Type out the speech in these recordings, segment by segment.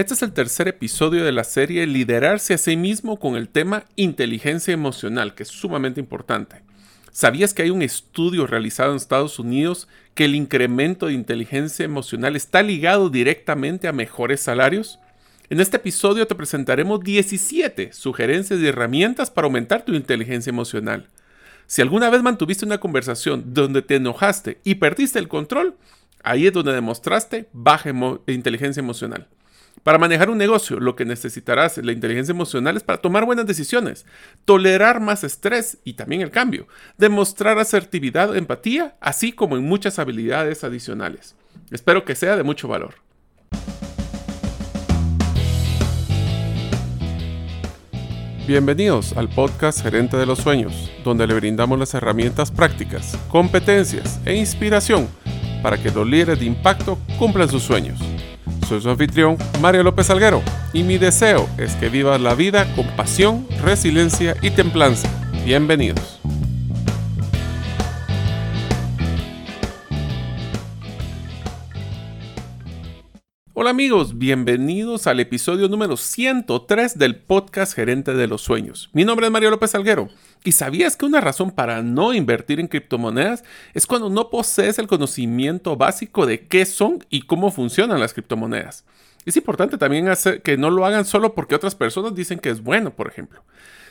Este es el tercer episodio de la serie Liderarse a sí mismo con el tema inteligencia emocional, que es sumamente importante. ¿Sabías que hay un estudio realizado en Estados Unidos que el incremento de inteligencia emocional está ligado directamente a mejores salarios? En este episodio te presentaremos 17 sugerencias y herramientas para aumentar tu inteligencia emocional. Si alguna vez mantuviste una conversación donde te enojaste y perdiste el control, ahí es donde demostraste baja inteligencia emocional. Para manejar un negocio, lo que necesitarás la inteligencia emocional es para tomar buenas decisiones, tolerar más estrés y también el cambio, demostrar asertividad, empatía, así como en muchas habilidades adicionales. Espero que sea de mucho valor. Bienvenidos al podcast Gerente de los Sueños, donde le brindamos las herramientas prácticas, competencias e inspiración para que los líderes de impacto cumplan sus sueños. Soy su anfitrión, Mario López Alguero, y mi deseo es que vivas la vida con pasión, resiliencia y templanza. Bienvenidos. Hola amigos, bienvenidos al episodio número 103 del podcast Gerente de los Sueños. Mi nombre es Mario López Alguero. ¿Y sabías que una razón para no invertir en criptomonedas es cuando no posees el conocimiento básico de qué son y cómo funcionan las criptomonedas? Es importante también hacer que no lo hagan solo porque otras personas dicen que es bueno, por ejemplo.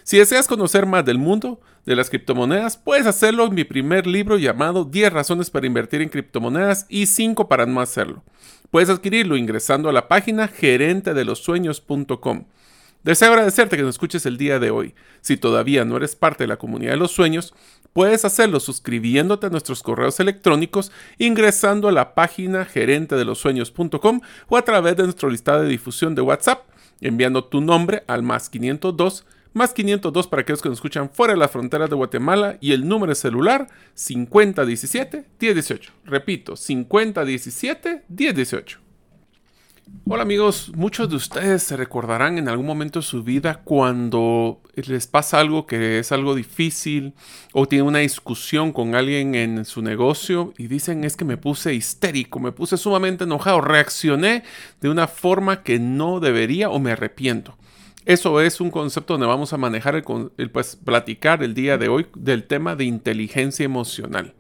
Si deseas conocer más del mundo de las criptomonedas, puedes hacerlo en mi primer libro llamado 10 razones para invertir en criptomonedas y 5 para no hacerlo. Puedes adquirirlo ingresando a la página gerentedelosueños.com. Deseo agradecerte que nos escuches el día de hoy. Si todavía no eres parte de la comunidad de los sueños, puedes hacerlo suscribiéndote a nuestros correos electrónicos, ingresando a la página gerentedelosueños.com o a través de nuestro listado de difusión de WhatsApp, enviando tu nombre al más 502 más 502 para aquellos que nos escuchan fuera de las fronteras de Guatemala y el número celular 5017-1018. Repito, 5017-1018. Hola amigos, muchos de ustedes se recordarán en algún momento de su vida cuando les pasa algo que es algo difícil o tienen una discusión con alguien en su negocio y dicen es que me puse histérico, me puse sumamente enojado, reaccioné de una forma que no debería o me arrepiento. Eso es un concepto donde vamos a manejar, el, pues, platicar el día de hoy del tema de inteligencia emocional.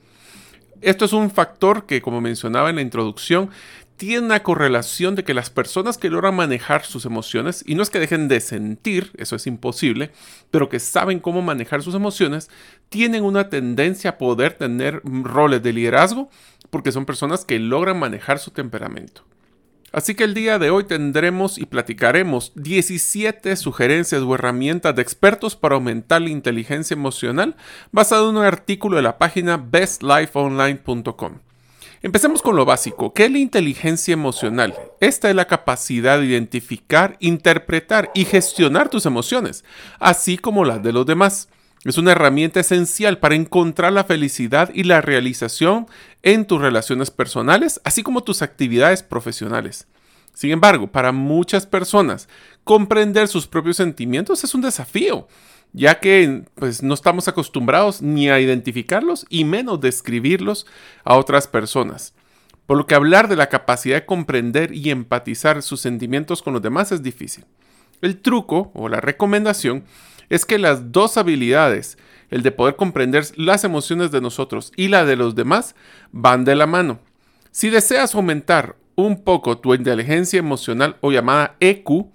Esto es un factor que, como mencionaba en la introducción, tiene una correlación de que las personas que logran manejar sus emociones, y no es que dejen de sentir, eso es imposible, pero que saben cómo manejar sus emociones, tienen una tendencia a poder tener roles de liderazgo porque son personas que logran manejar su temperamento. Así que el día de hoy tendremos y platicaremos 17 sugerencias o herramientas de expertos para aumentar la inteligencia emocional basado en un artículo de la página bestlifeonline.com. Empecemos con lo básico. ¿Qué es la inteligencia emocional? Esta es la capacidad de identificar, interpretar y gestionar tus emociones, así como las de los demás. Es una herramienta esencial para encontrar la felicidad y la realización en tus relaciones personales, así como tus actividades profesionales. Sin embargo, para muchas personas, comprender sus propios sentimientos es un desafío, ya que pues, no estamos acostumbrados ni a identificarlos y menos describirlos a otras personas. Por lo que hablar de la capacidad de comprender y empatizar sus sentimientos con los demás es difícil. El truco o la recomendación es que las dos habilidades, el de poder comprender las emociones de nosotros y la de los demás, van de la mano. Si deseas aumentar un poco tu inteligencia emocional o llamada EQ,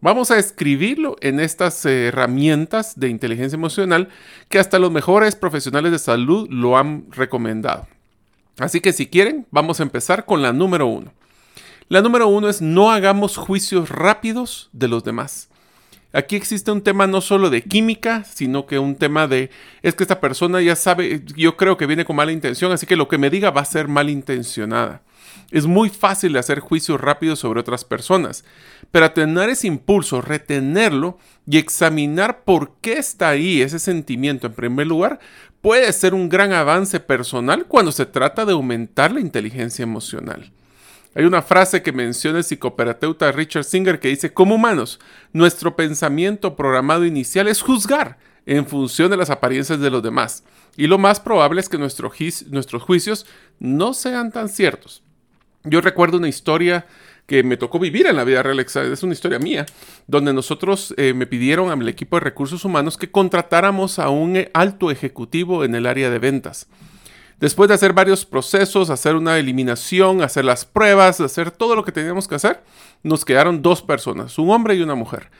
vamos a escribirlo en estas herramientas de inteligencia emocional que hasta los mejores profesionales de salud lo han recomendado. Así que si quieren, vamos a empezar con la número uno. La número uno es no hagamos juicios rápidos de los demás. Aquí existe un tema no solo de química, sino que un tema de, es que esta persona ya sabe, yo creo que viene con mala intención, así que lo que me diga va a ser malintencionada. Es muy fácil hacer juicios rápidos sobre otras personas, pero tener ese impulso, retenerlo y examinar por qué está ahí ese sentimiento en primer lugar, puede ser un gran avance personal cuando se trata de aumentar la inteligencia emocional. Hay una frase que menciona el psicoterapeuta Richard Singer que dice, como humanos, nuestro pensamiento programado inicial es juzgar en función de las apariencias de los demás. Y lo más probable es que nuestros juicios no sean tan ciertos. Yo recuerdo una historia que me tocó vivir en la vida real, es una historia mía, donde nosotros eh, me pidieron al equipo de recursos humanos que contratáramos a un eh, alto ejecutivo en el área de ventas. Después de hacer varios procesos, hacer una eliminación, hacer las pruebas, hacer todo lo que teníamos que hacer, nos quedaron dos personas, un hombre y una mujer.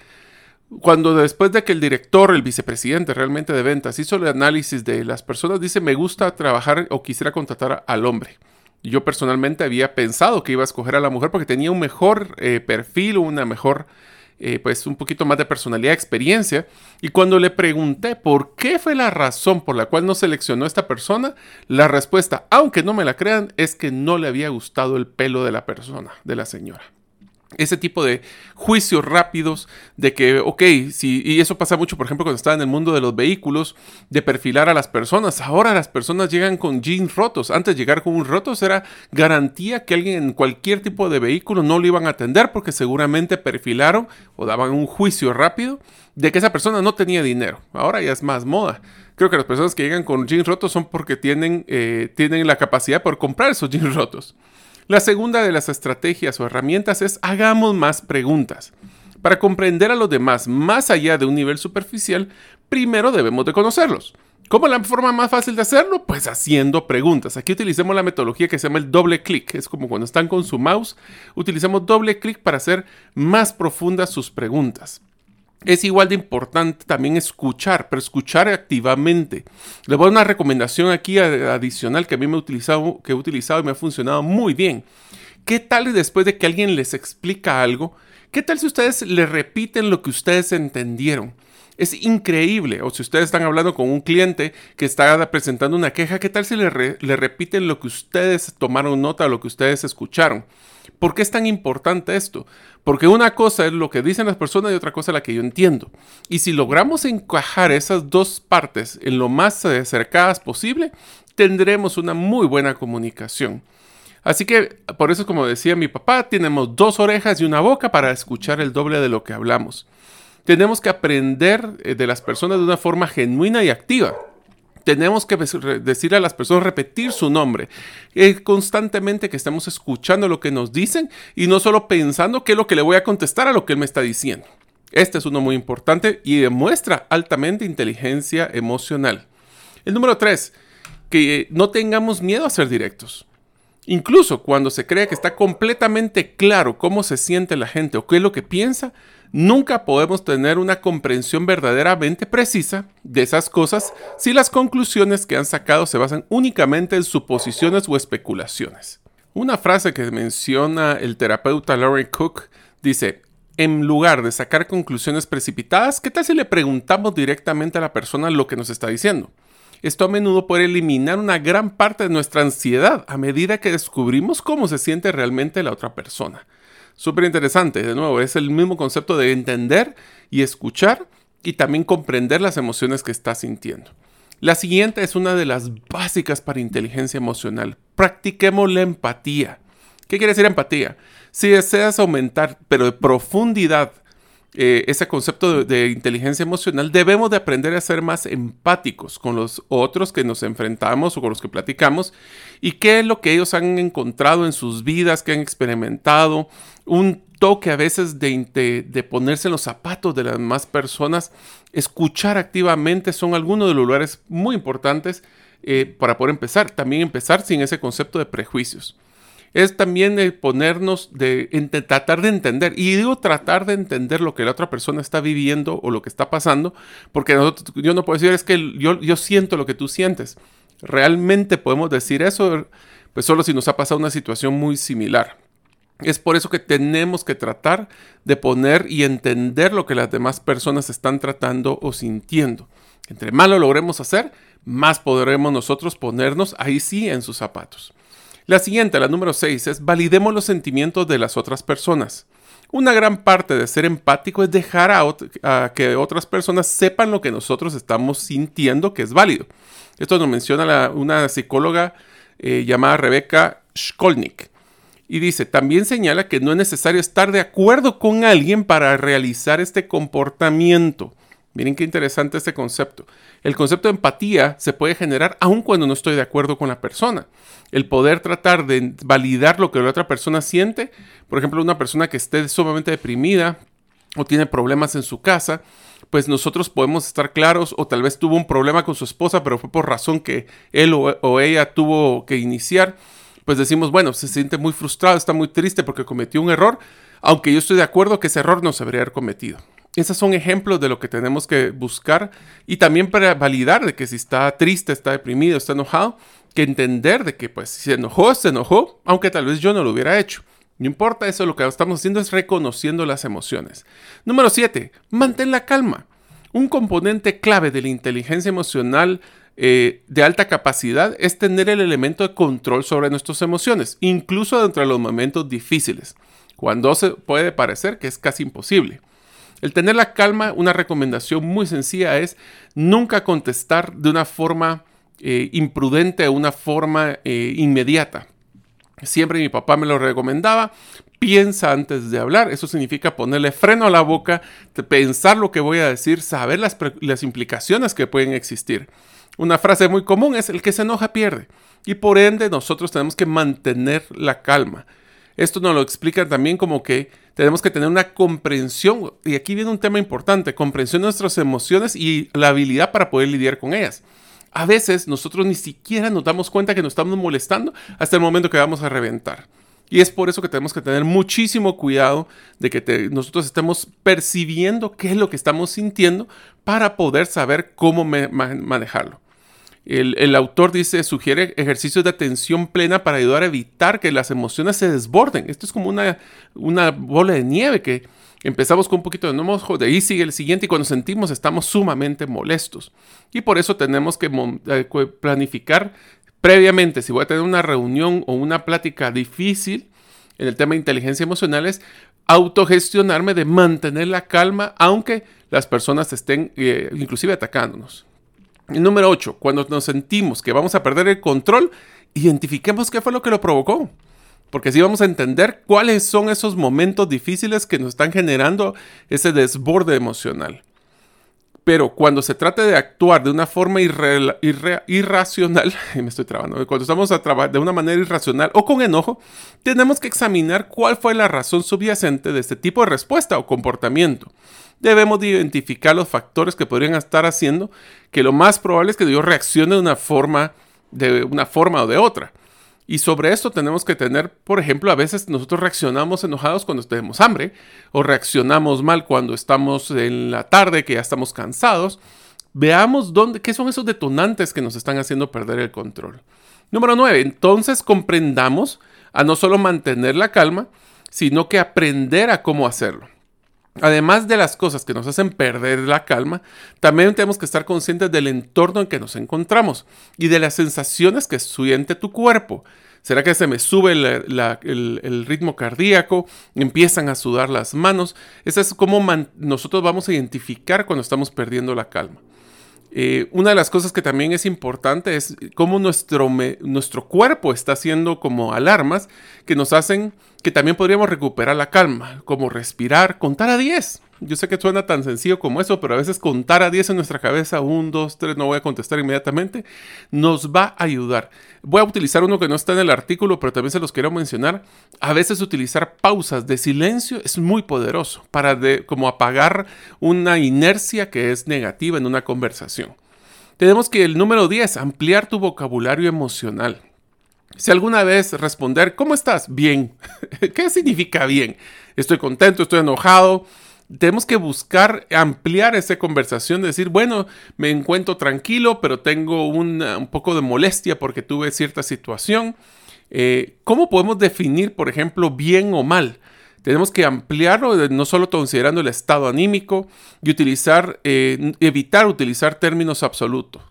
Cuando después de que el director, el vicepresidente realmente de ventas, hizo el análisis de las personas, dice, me gusta trabajar o quisiera contratar al hombre. Yo personalmente había pensado que iba a escoger a la mujer porque tenía un mejor eh, perfil, una mejor, eh, pues un poquito más de personalidad, experiencia. Y cuando le pregunté por qué fue la razón por la cual no seleccionó a esta persona, la respuesta, aunque no me la crean, es que no le había gustado el pelo de la persona, de la señora ese tipo de juicios rápidos de que, ok, si, y eso pasa mucho, por ejemplo, cuando estaba en el mundo de los vehículos, de perfilar a las personas. Ahora las personas llegan con jeans rotos. Antes llegar con un rotos era garantía que alguien en cualquier tipo de vehículo no lo iban a atender porque seguramente perfilaron o daban un juicio rápido de que esa persona no tenía dinero. Ahora ya es más moda. Creo que las personas que llegan con jeans rotos son porque tienen, eh, tienen la capacidad por comprar esos jeans rotos. La segunda de las estrategias o herramientas es hagamos más preguntas. Para comprender a los demás más allá de un nivel superficial, primero debemos de conocerlos. ¿Cómo la forma más fácil de hacerlo? Pues haciendo preguntas. Aquí utilizamos la metodología que se llama el doble clic. Es como cuando están con su mouse, utilizamos doble clic para hacer más profundas sus preguntas es igual de importante también escuchar, pero escuchar activamente. Le voy a dar una recomendación aquí adicional que a mí me he utilizado, que he utilizado y me ha funcionado muy bien. ¿Qué tal después de que alguien les explica algo? ¿Qué tal si ustedes le repiten lo que ustedes entendieron? Es increíble. O si ustedes están hablando con un cliente que está presentando una queja, ¿qué tal si le, repiten lo que ustedes tomaron nota lo que ustedes escucharon? ¿Por qué es tan importante esto? Porque una cosa es lo que dicen las personas y otra cosa es la que yo entiendo. Y si logramos encajar esas dos partes en lo más acercadas posible, tendremos una muy buena comunicación. Así que, por eso, como decía mi papá, tenemos dos orejas y una boca para escuchar el doble de lo que hablamos. Tenemos que aprender eh, de las personas de una forma genuina y activa tenemos que decirle a las personas, repetir su nombre. Es constantemente que estamos escuchando lo que nos dicen y no solo pensando qué es lo que le voy a contestar a lo que él me está diciendo. Este es uno muy importante y demuestra altamente inteligencia emocional. El número tres, que no tengamos miedo a ser directos. Incluso cuando se cree que está completamente claro cómo se siente la gente o qué es lo que piensa, Nunca podemos tener una comprensión verdaderamente precisa de esas cosas si las conclusiones que han sacado se basan únicamente en suposiciones o especulaciones. Una frase que menciona el terapeuta Lauren Cook dice, en lugar de sacar conclusiones precipitadas, ¿qué tal si le preguntamos directamente a la persona lo que nos está diciendo? Esto a menudo puede eliminar una gran parte de nuestra ansiedad a medida que descubrimos cómo se siente realmente la otra persona. Súper interesante, de nuevo, es el mismo concepto de entender y escuchar y también comprender las emociones que estás sintiendo. La siguiente es una de las básicas para inteligencia emocional. Practiquemos la empatía. ¿Qué quiere decir empatía? Si deseas aumentar, pero de profundidad, eh, ese concepto de, inteligencia emocional, debemos de aprender a ser más empáticos con los otros que nos enfrentamos o con los que platicamos y qué es lo que ellos han encontrado en sus vidas, que han experimentado, un toque a veces de, de, ponerse en los zapatos de las demás personas, escuchar activamente son algunos de los lugares muy importantes eh, para poder empezar. También empezar sin ese concepto de prejuicios es también de ponernos, de, tratar de entender. Y digo tratar de entender lo que la otra persona está viviendo o lo que está pasando, porque yo no puedo decir, es que yo, yo siento lo que tú sientes. Realmente podemos decir eso, pues solo si nos ha pasado una situación muy similar. Es por eso que tenemos que tratar de poner y entender lo que las demás personas están tratando o sintiendo. Entre más lo logremos hacer, más podremos nosotros ponernos ahí sí en sus zapatos. La siguiente, la número 6, es validemos los sentimientos de las otras personas. Una gran parte de ser empático es dejar a, que otras personas sepan lo que nosotros estamos sintiendo que es válido. Esto nos menciona una psicóloga eh, llamada Rebecca Skolnick. Y dice, también señala que no es necesario estar de acuerdo con alguien para realizar este comportamiento. Miren qué interesante este concepto. El concepto de empatía se puede generar aun cuando no estoy de acuerdo con la persona. El poder tratar de validar lo que la otra persona siente, por ejemplo, una persona que esté sumamente deprimida o tiene problemas en su casa, pues nosotros podemos estar claros o tal vez tuvo un problema con su esposa, pero fue por razón que él o, ella tuvo que iniciar, pues decimos, bueno, se siente muy frustrado, está muy triste porque cometió un error, aunque yo estoy de acuerdo que ese error no se haber cometido. Esos son ejemplos de lo que tenemos que buscar y también para validar de que si está triste, está deprimido, está enojado, que entender de que pues si se enojó, se enojó, aunque tal vez yo no lo hubiera hecho. No importa eso, lo que estamos haciendo es reconociendo las emociones. Número 7. Mantén la calma. Un componente clave de la inteligencia emocional eh, de alta capacidad es tener el elemento de control sobre nuestras emociones, incluso dentro de los momentos difíciles, cuando se puede parecer que es casi imposible. El tener la calma, una recomendación muy sencilla es nunca contestar de una forma eh, imprudente o una forma eh, inmediata. Siempre mi papá me lo recomendaba. Piensa antes de hablar. Eso significa ponerle freno a la boca, pensar lo que voy a decir, saber las, las implicaciones que pueden existir. Una frase muy común es el que se enoja pierde. Y por ende nosotros tenemos que mantener la calma. Esto nos lo explica también como que tenemos que tener una comprensión, y aquí viene un tema importante, comprensión de nuestras emociones y la habilidad para poder lidiar con ellas a veces nosotros ni siquiera nos damos cuenta que nos estamos molestando hasta el momento que vamos a reventar. Y es por eso que tenemos que tener muchísimo cuidado de que nosotros estemos percibiendo qué es lo que estamos sintiendo para poder saber cómo manejarlo. El, autor dice, sugiere ejercicios de atención plena para ayudar a evitar que las emociones se desborden. Esto es como una, una bola de nieve que Empezamos con un poquito de enojo, de ahí sigue el siguiente y cuando sentimos estamos sumamente molestos. Y por eso tenemos que eh, planificar previamente, si voy a tener una reunión o una plática difícil en el tema de inteligencia emocional, es autogestionarme de mantener la calma aunque las personas estén eh, inclusive atacándonos. Número 8, cuando nos sentimos que vamos a perder el control, identifiquemos qué fue lo que lo provocó porque así vamos a entender cuáles son esos momentos difíciles que nos están generando ese desborde emocional. Pero cuando se trata de actuar de una forma irracional, me estoy trabando, cuando estamos a trabajar de una manera irracional o con enojo, tenemos que examinar cuál fue la razón subyacente de este tipo de respuesta o comportamiento. Debemos identificar los factores que podrían estar haciendo que lo más probable es que yo reaccione de una forma, de una forma o de otra. Y sobre esto tenemos que tener, por ejemplo, a veces nosotros reaccionamos enojados cuando tenemos hambre o reaccionamos mal cuando estamos en la tarde, que ya estamos cansados. Veamos dónde, qué son esos detonantes que nos están haciendo perder el control. Número 9. Entonces comprendamos a no solo mantener la calma, sino que aprender a cómo hacerlo. Además de las cosas que nos hacen perder la calma, también tenemos que estar conscientes del entorno en que nos encontramos y de las sensaciones que siente tu cuerpo. ¿Será que se me sube el, ritmo cardíaco? ¿Empiezan a sudar las manos? Eso es como nosotros vamos a identificar cuando estamos perdiendo la calma. Eh, una de las cosas que también es importante es cómo nuestro, nuestro cuerpo está haciendo como alarmas que nos hacen que también podríamos recuperar la calma, como respirar, contar a 10. Yo sé que suena tan sencillo como eso, pero a veces contar a 10 en nuestra cabeza, 1, 2, 3, no voy a contestar inmediatamente, nos va a ayudar. Voy a utilizar uno que no está en el artículo, pero también se los quiero mencionar. A veces utilizar pausas de silencio es muy poderoso para como apagar una inercia que es negativa en una conversación. Tenemos que el número 10, ampliar tu vocabulario emocional. Si alguna vez responder, ¿cómo estás? Bien. ¿Qué significa bien? Estoy contento, estoy enojado. Tenemos que buscar ampliar esa conversación, decir, bueno, me encuentro tranquilo, pero tengo un poco de molestia porque tuve cierta situación. Eh, ¿Cómo podemos definir, por ejemplo, bien o mal? Tenemos que ampliarlo, no solo considerando el estado anímico y utilizar, eh, evitar utilizar términos absolutos.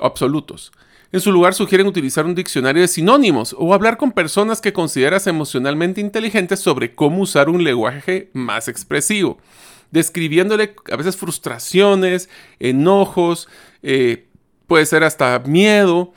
absolutos. En su lugar sugieren utilizar un diccionario de sinónimos o hablar con personas que consideras emocionalmente inteligentes sobre cómo usar un lenguaje más expresivo, describiéndole a veces frustraciones, enojos, eh, puede ser hasta miedo,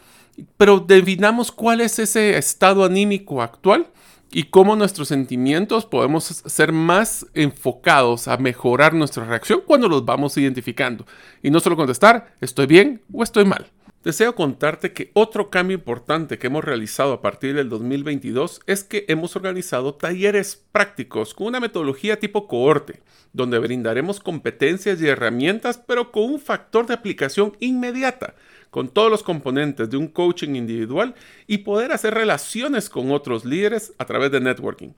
pero definamos cuál es ese estado anímico actual y cómo nuestros sentimientos podemos ser más enfocados a mejorar nuestra reacción cuando los vamos identificando. Y no solo contestar, estoy bien o estoy mal. Deseo contarte que otro cambio importante que hemos realizado a partir del 2022 es que hemos organizado talleres prácticos con una metodología tipo cohorte, donde brindaremos competencias y herramientas, pero con un factor de aplicación inmediata, con todos los componentes de un coaching individual y poder hacer relaciones con otros líderes a través de networking.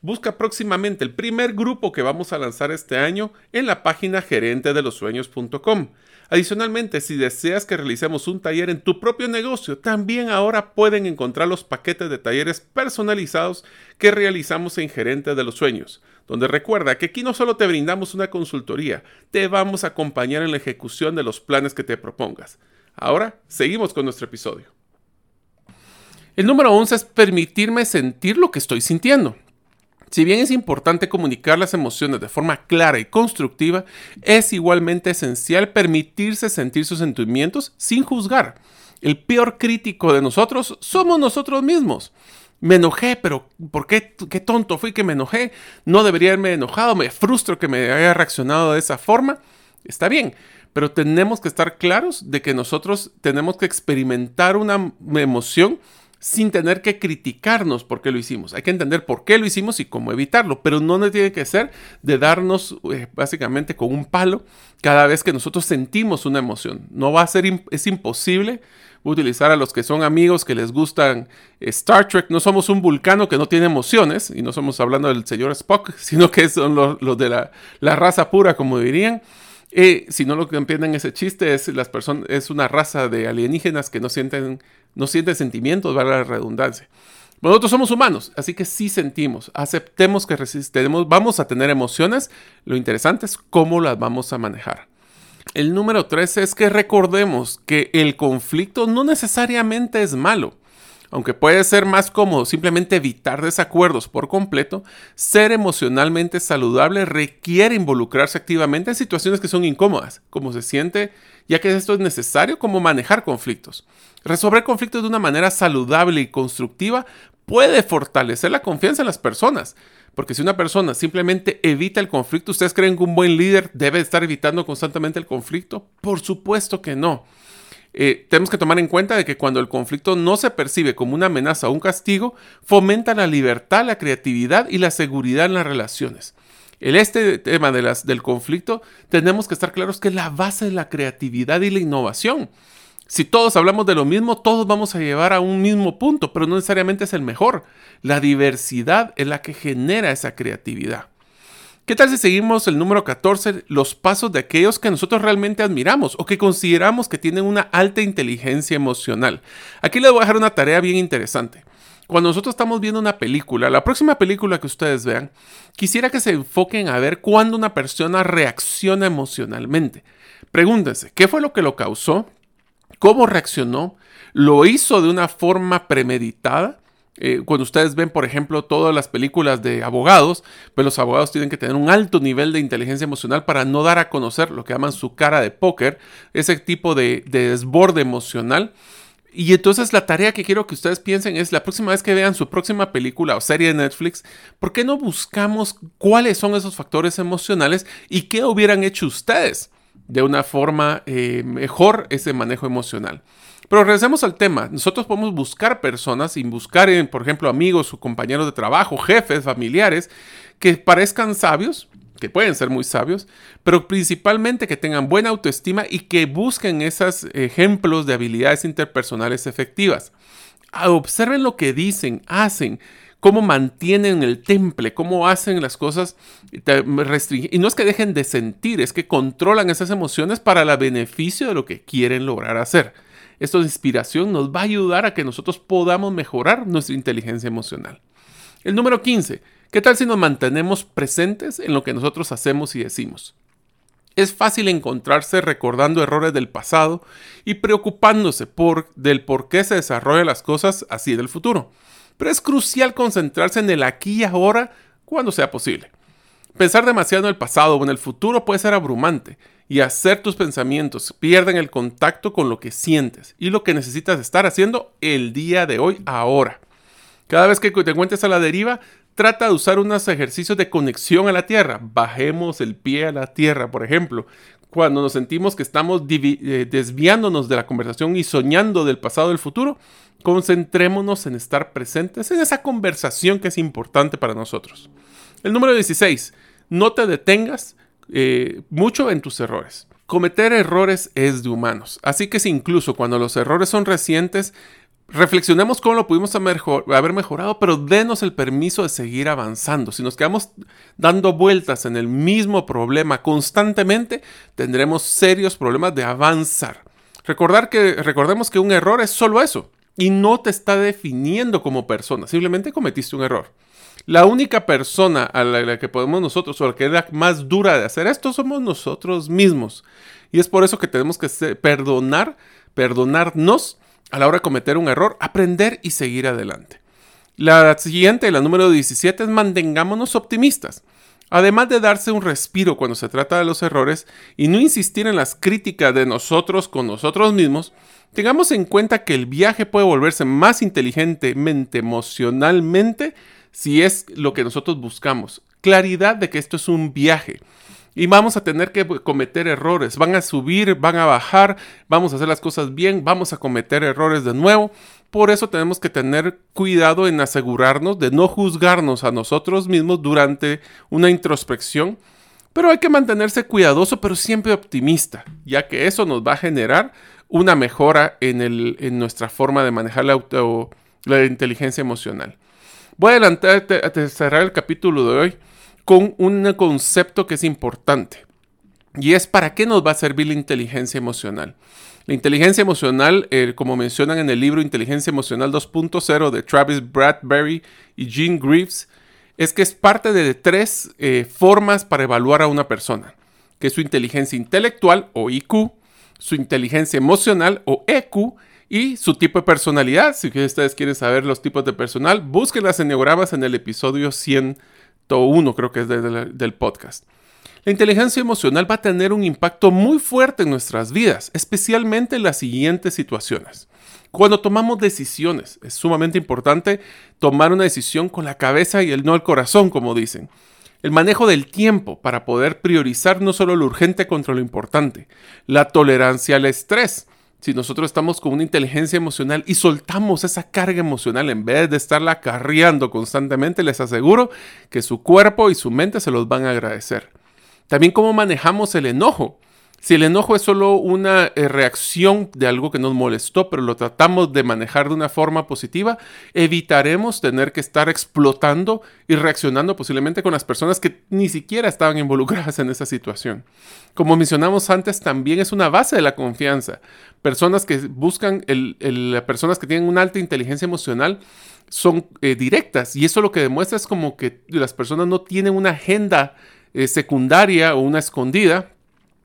Busca próximamente el primer grupo que vamos a lanzar este año en la página gerentedelosueños.com. Adicionalmente, si deseas que realicemos un taller en tu propio negocio, también ahora pueden encontrar los paquetes de talleres personalizados que realizamos en Gerente de los Sueños, donde recuerda que aquí no solo te brindamos una consultoría, te vamos a acompañar en la ejecución de los planes que te propongas. Ahora, seguimos con nuestro episodio. El número 11 es permitirme sentir lo que estoy sintiendo. Si bien es importante comunicar las emociones de forma clara y constructiva, es igualmente esencial permitirse sentir sus sentimientos sin juzgar. El peor crítico de nosotros somos nosotros mismos. Me enojé, pero ¿por qué? ¿Qué tonto fui que me enojé? No debería haberme enojado, me frustro que me haya reaccionado de esa forma. Está bien, pero tenemos que estar claros de que nosotros tenemos que experimentar una emoción sin tener que criticarnos por qué lo hicimos. Hay que entender por qué lo hicimos y cómo evitarlo, pero no tiene que ser de darnos eh, básicamente con un palo cada vez que nosotros sentimos una emoción. No va a ser, es imposible utilizar a los que son amigos que les gustan eh, Star Trek. No somos un vulcano que no tiene emociones, y no somos hablando del señor Spock, sino que son los, de la raza pura, como dirían. Si no lo entienden ese chiste es las personas es una raza de alienígenas que no sienten no sentimientos, vale la redundancia. Nosotros somos humanos, así que sí sentimos, aceptemos que resistiremos, vamos a tener emociones, lo interesante es cómo las vamos a manejar. El número 13 es que recordemos que el conflicto no necesariamente es malo. Aunque puede ser más cómodo simplemente evitar desacuerdos por completo, ser emocionalmente saludable requiere involucrarse activamente en situaciones que son incómodas, como se siente, ya que esto es necesario como manejar conflictos. Resolver conflictos de una manera saludable y constructiva puede fortalecer la confianza en las personas. Porque si una persona simplemente evita el conflicto, ¿ustedes creen que un buen líder debe estar evitando constantemente el conflicto? Por supuesto que no. Eh, tenemos que tomar en cuenta de que cuando el conflicto no se percibe como una amenaza o un castigo, fomenta la libertad, la creatividad y la seguridad en las relaciones. En este tema del conflicto, tenemos que estar claros que la base de la creatividad y la innovación. Si todos hablamos de lo mismo, todos vamos a llevar a un mismo punto, pero no necesariamente es el mejor. La diversidad es la que genera esa creatividad. ¿Qué tal si seguimos el número 14, los pasos de aquellos que nosotros realmente admiramos o que consideramos que tienen una alta inteligencia emocional? Aquí les voy a dejar una tarea bien interesante. Cuando nosotros estamos viendo una película, la próxima película que ustedes vean, quisiera que se enfoquen a ver cuándo una persona reacciona emocionalmente. Pregúntense, ¿qué fue lo que lo causó? ¿Cómo reaccionó? ¿Lo hizo de una forma premeditada? Eh, cuando ustedes ven, por ejemplo, todas las películas de abogados, pues los abogados tienen que tener un alto nivel de inteligencia emocional para no dar a conocer lo que llaman su cara de póker, ese tipo de, de desborde emocional. Y entonces la tarea que quiero que ustedes piensen es la próxima vez que vean su próxima película o serie de Netflix, ¿por qué no buscamos cuáles son esos factores emocionales y qué hubieran hecho ustedes de una forma eh, mejor ese manejo emocional? Pero regresemos al tema. Nosotros podemos buscar personas y buscar, por ejemplo, amigos o compañeros de trabajo, jefes, familiares, que parezcan sabios, que pueden ser muy sabios, pero principalmente que tengan buena autoestima y que busquen esos ejemplos de habilidades interpersonales efectivas. Ah, observen lo que dicen, hacen, cómo mantienen el temple, cómo hacen las cosas y no es que dejen de sentir, es que controlan esas emociones para el beneficio de lo que quieren lograr hacer. Esto de inspiración nos va a ayudar a que nosotros podamos mejorar nuestra inteligencia emocional. El número 15. ¿Qué tal si nos mantenemos presentes en lo que nosotros hacemos y decimos? Es fácil encontrarse recordando errores del pasado y preocupándose por, del por qué se desarrollan las cosas así en el futuro. Pero es crucial concentrarse en el aquí y ahora cuando sea posible. Pensar demasiado en el pasado o en el futuro puede ser abrumante y hacer tus pensamientos pierden el contacto con lo que sientes y lo que necesitas estar haciendo el día de hoy, ahora. Cada vez que te encuentres a la deriva, trata de usar unos ejercicios de conexión a la tierra. Bajemos el pie a la tierra, por ejemplo. Cuando nos sentimos que estamos eh, desviándonos de la conversación y soñando del pasado del futuro, concentrémonos en estar presentes en esa conversación que es importante para nosotros. El número 16. No te detengas eh, mucho en tus errores. Cometer errores es de humanos, así que si incluso cuando los errores son recientes, reflexionemos cómo lo pudimos haber mejorado, pero denos el permiso de seguir avanzando. Si nos quedamos dando vueltas en el mismo problema constantemente, tendremos serios problemas de avanzar. Recordar que, recordemos que un error es solo eso y no te está definiendo como persona, simplemente cometiste un error. La única persona a la, que podemos nosotros, o la que es la más dura de hacer esto, somos nosotros mismos. Y es por eso que tenemos que perdonar, perdonarnos a la hora de cometer un error, aprender y seguir adelante. La siguiente, la número 17, es mantengámonos optimistas. Además de darse un respiro cuando se trata de los errores y no insistir en las críticas de nosotros con nosotros mismos, tengamos en cuenta que el viaje puede volverse más inteligentemente, emocionalmente, si es lo que nosotros buscamos. Claridad de que esto es un viaje. Y vamos a tener que cometer errores. Van a subir, van a bajar, vamos a hacer las cosas bien, vamos a cometer errores de nuevo. Por eso tenemos que tener cuidado en asegurarnos de no juzgarnos a nosotros mismos durante una introspección. Pero hay que mantenerse cuidadoso, pero siempre optimista, ya que eso nos va a generar una mejora en, nuestra forma de manejar la inteligencia emocional. Voy a adelantar a cerrar el capítulo de hoy con un concepto que es importante. Y es para qué nos va a servir la inteligencia emocional. La inteligencia emocional, eh, como mencionan en el libro Inteligencia Emocional 2.0 de Travis Bradbury y Gene Greaves, es que es parte de tres eh, formas para evaluar a una persona, que su inteligencia intelectual o IQ, su inteligencia emocional o EQ y su tipo de personalidad. Si ustedes quieren saber los tipos de personal, busquen las enneagramas en el episodio 101, creo que es del podcast. La inteligencia emocional va a tener un impacto muy fuerte en nuestras vidas, especialmente en las siguientes situaciones. Cuando tomamos decisiones, es sumamente importante tomar una decisión con la cabeza y el no el corazón, como dicen. El manejo del tiempo para poder priorizar no solo lo urgente contra lo importante. La tolerancia al estrés si nosotros estamos con una inteligencia emocional y soltamos esa carga emocional en vez de estarla acarreando constantemente, les aseguro que su cuerpo y su mente se los van a agradecer. También cómo manejamos el enojo. Si el enojo es solo una eh, reacción de algo que nos molestó, pero lo tratamos de manejar de una forma positiva, evitaremos tener que estar explotando y reaccionando posiblemente con las personas que ni siquiera estaban involucradas en esa situación. Como mencionamos antes, también es una base de la confianza. Personas que buscan, el, personas que tienen una alta inteligencia emocional son eh, directas y eso lo que demuestra es como que las personas no tienen una agenda eh, secundaria o una escondida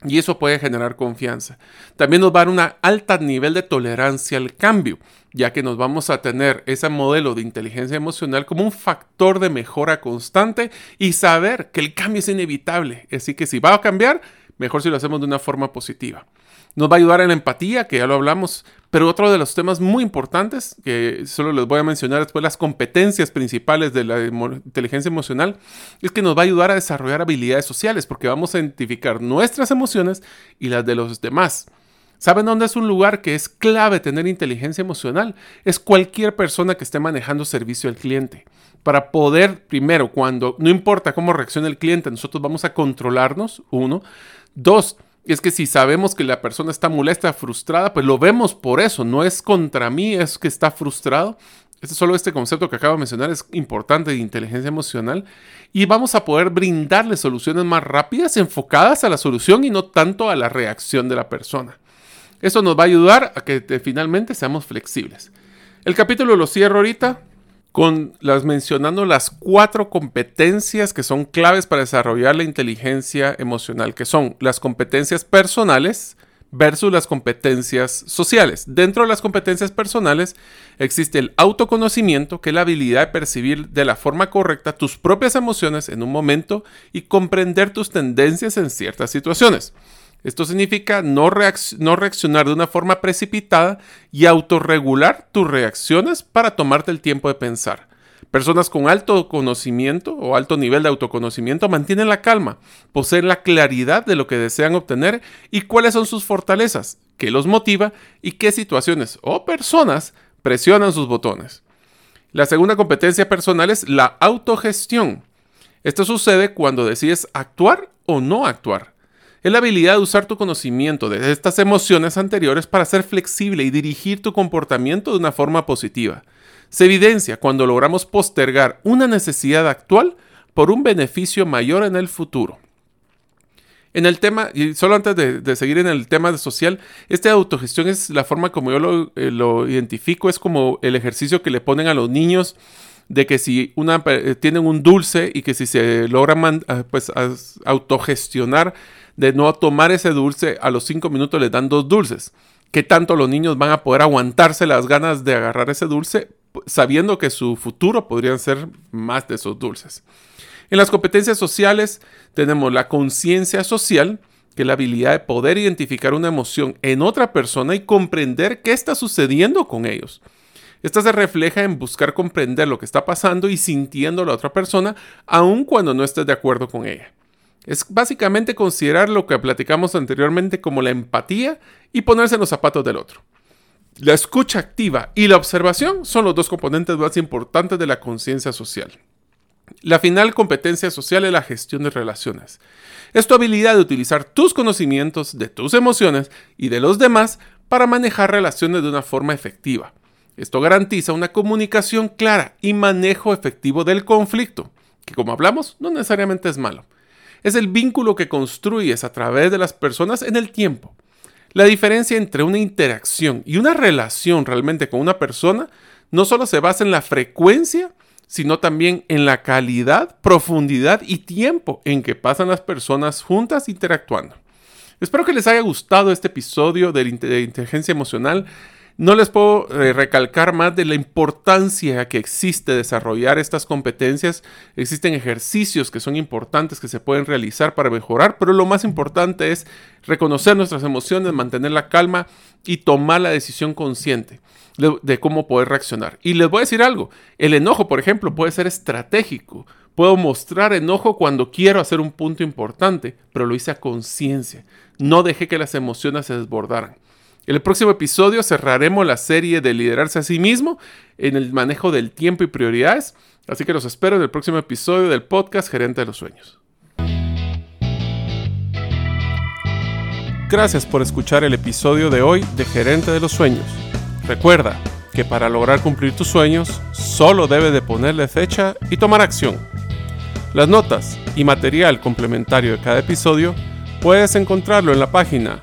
y eso puede generar confianza. También nos va a dar un alto nivel de tolerancia al cambio, ya que nos vamos a tener ese modelo de inteligencia emocional como un factor de mejora constante y saber que el cambio es inevitable. Así que si va a cambiar, mejor si lo hacemos de una forma positiva. Nos va a ayudar en la empatía, que ya lo hablamos, pero otro de los temas muy importantes, que solo les voy a mencionar después, las competencias principales de la inteligencia emocional, es que nos va a ayudar a desarrollar habilidades sociales, porque vamos a identificar nuestras emociones y las de los demás. ¿Saben dónde es un lugar que es clave tener inteligencia emocional? Es cualquier persona que esté manejando servicio al cliente. Para poder, primero, cuando no importa cómo reaccione el cliente, nosotros vamos a controlarnos, uno. Dos, es que si sabemos que la persona está molesta, frustrada, pues lo vemos por eso, no es contra mí, es que está frustrado. Este, solo este concepto que acabo de mencionar es importante de inteligencia emocional y vamos a poder brindarle soluciones más rápidas, enfocadas a la solución y no tanto a la reacción de la persona. Eso nos va a ayudar a que finalmente seamos flexibles. El capítulo lo cierro ahorita con las mencionando las cuatro competencias que son claves para desarrollar la inteligencia emocional, que son las competencias personales versus las competencias sociales. Dentro de las competencias personales existe el autoconocimiento, que es la habilidad de percibir de la forma correcta tus propias emociones en un momento y comprender tus tendencias en ciertas situaciones. Esto significa no, reaccionar de una forma precipitada y autorregular tus reacciones para tomarte el tiempo de pensar. Personas con alto conocimiento o alto nivel de autoconocimiento mantienen la calma, poseen la claridad de lo que desean obtener y cuáles son sus fortalezas, qué los motiva y qué situaciones o personas presionan sus botones. La segunda competencia personal es la autogestión. Esto sucede cuando decides actuar o no actuar. Es la habilidad de usar tu conocimiento de estas emociones anteriores para ser flexible y dirigir tu comportamiento de una forma positiva se evidencia cuando logramos postergar una necesidad actual por un beneficio mayor en el futuro. En el tema, y solo antes de, seguir en el tema social, esta autogestión es la forma como yo lo, eh, lo, identifico, es como el ejercicio que le ponen a los niños de que si eh, tienen un dulce y que si se logra ah, pues, autogestionar de no tomar ese dulce, a los cinco minutos les dan dos dulces. ¿Qué tanto los niños van a poder aguantarse las ganas de agarrar ese dulce? sabiendo que su futuro podrían ser más de esos dulces. En las competencias sociales tenemos la conciencia social, que es la habilidad de poder identificar una emoción en otra persona y comprender qué está sucediendo con ellos. Esta se refleja en buscar comprender lo que está pasando y sintiendo la otra persona, aun cuando no estés de acuerdo con ella. Es básicamente considerar lo que platicamos anteriormente como la empatía y ponerse en los zapatos del otro. La escucha activa y la observación son los dos componentes más importantes de la conciencia social. La final competencia social es la gestión de relaciones. Es tu habilidad de utilizar tus conocimientos de tus emociones y de los demás para manejar relaciones de una forma efectiva. Esto garantiza una comunicación clara y manejo efectivo del conflicto, que como hablamos no necesariamente es malo. Es el vínculo que construyes a través de las personas en el tiempo la diferencia entre una interacción y una relación realmente con una persona no solo se basa en la frecuencia, sino también en la calidad, profundidad y tiempo en que pasan las personas juntas interactuando. Espero que les haya gustado este episodio de inteligencia emocional. No les puedo eh, recalcar más de la importancia que existe desarrollar estas competencias. Existen ejercicios que son importantes que se pueden realizar para mejorar, pero lo más importante es reconocer nuestras emociones, mantener la calma y tomar la decisión consciente de, de cómo poder reaccionar. Y les voy a decir algo, el enojo, por ejemplo, puede ser estratégico. Puedo mostrar enojo cuando quiero hacer un punto importante, pero lo hice a conciencia. No dejé que las emociones se desbordaran. En el próximo episodio cerraremos la serie de liderarse a sí mismo en el manejo del tiempo y prioridades. Así que los espero en el próximo episodio del podcast Gerente de los Sueños. Gracias por escuchar el episodio de hoy de Gerente de los Sueños. Recuerda que para lograr cumplir tus sueños solo debes de ponerle fecha y tomar acción. Las notas y material complementario de cada episodio puedes encontrarlo en la página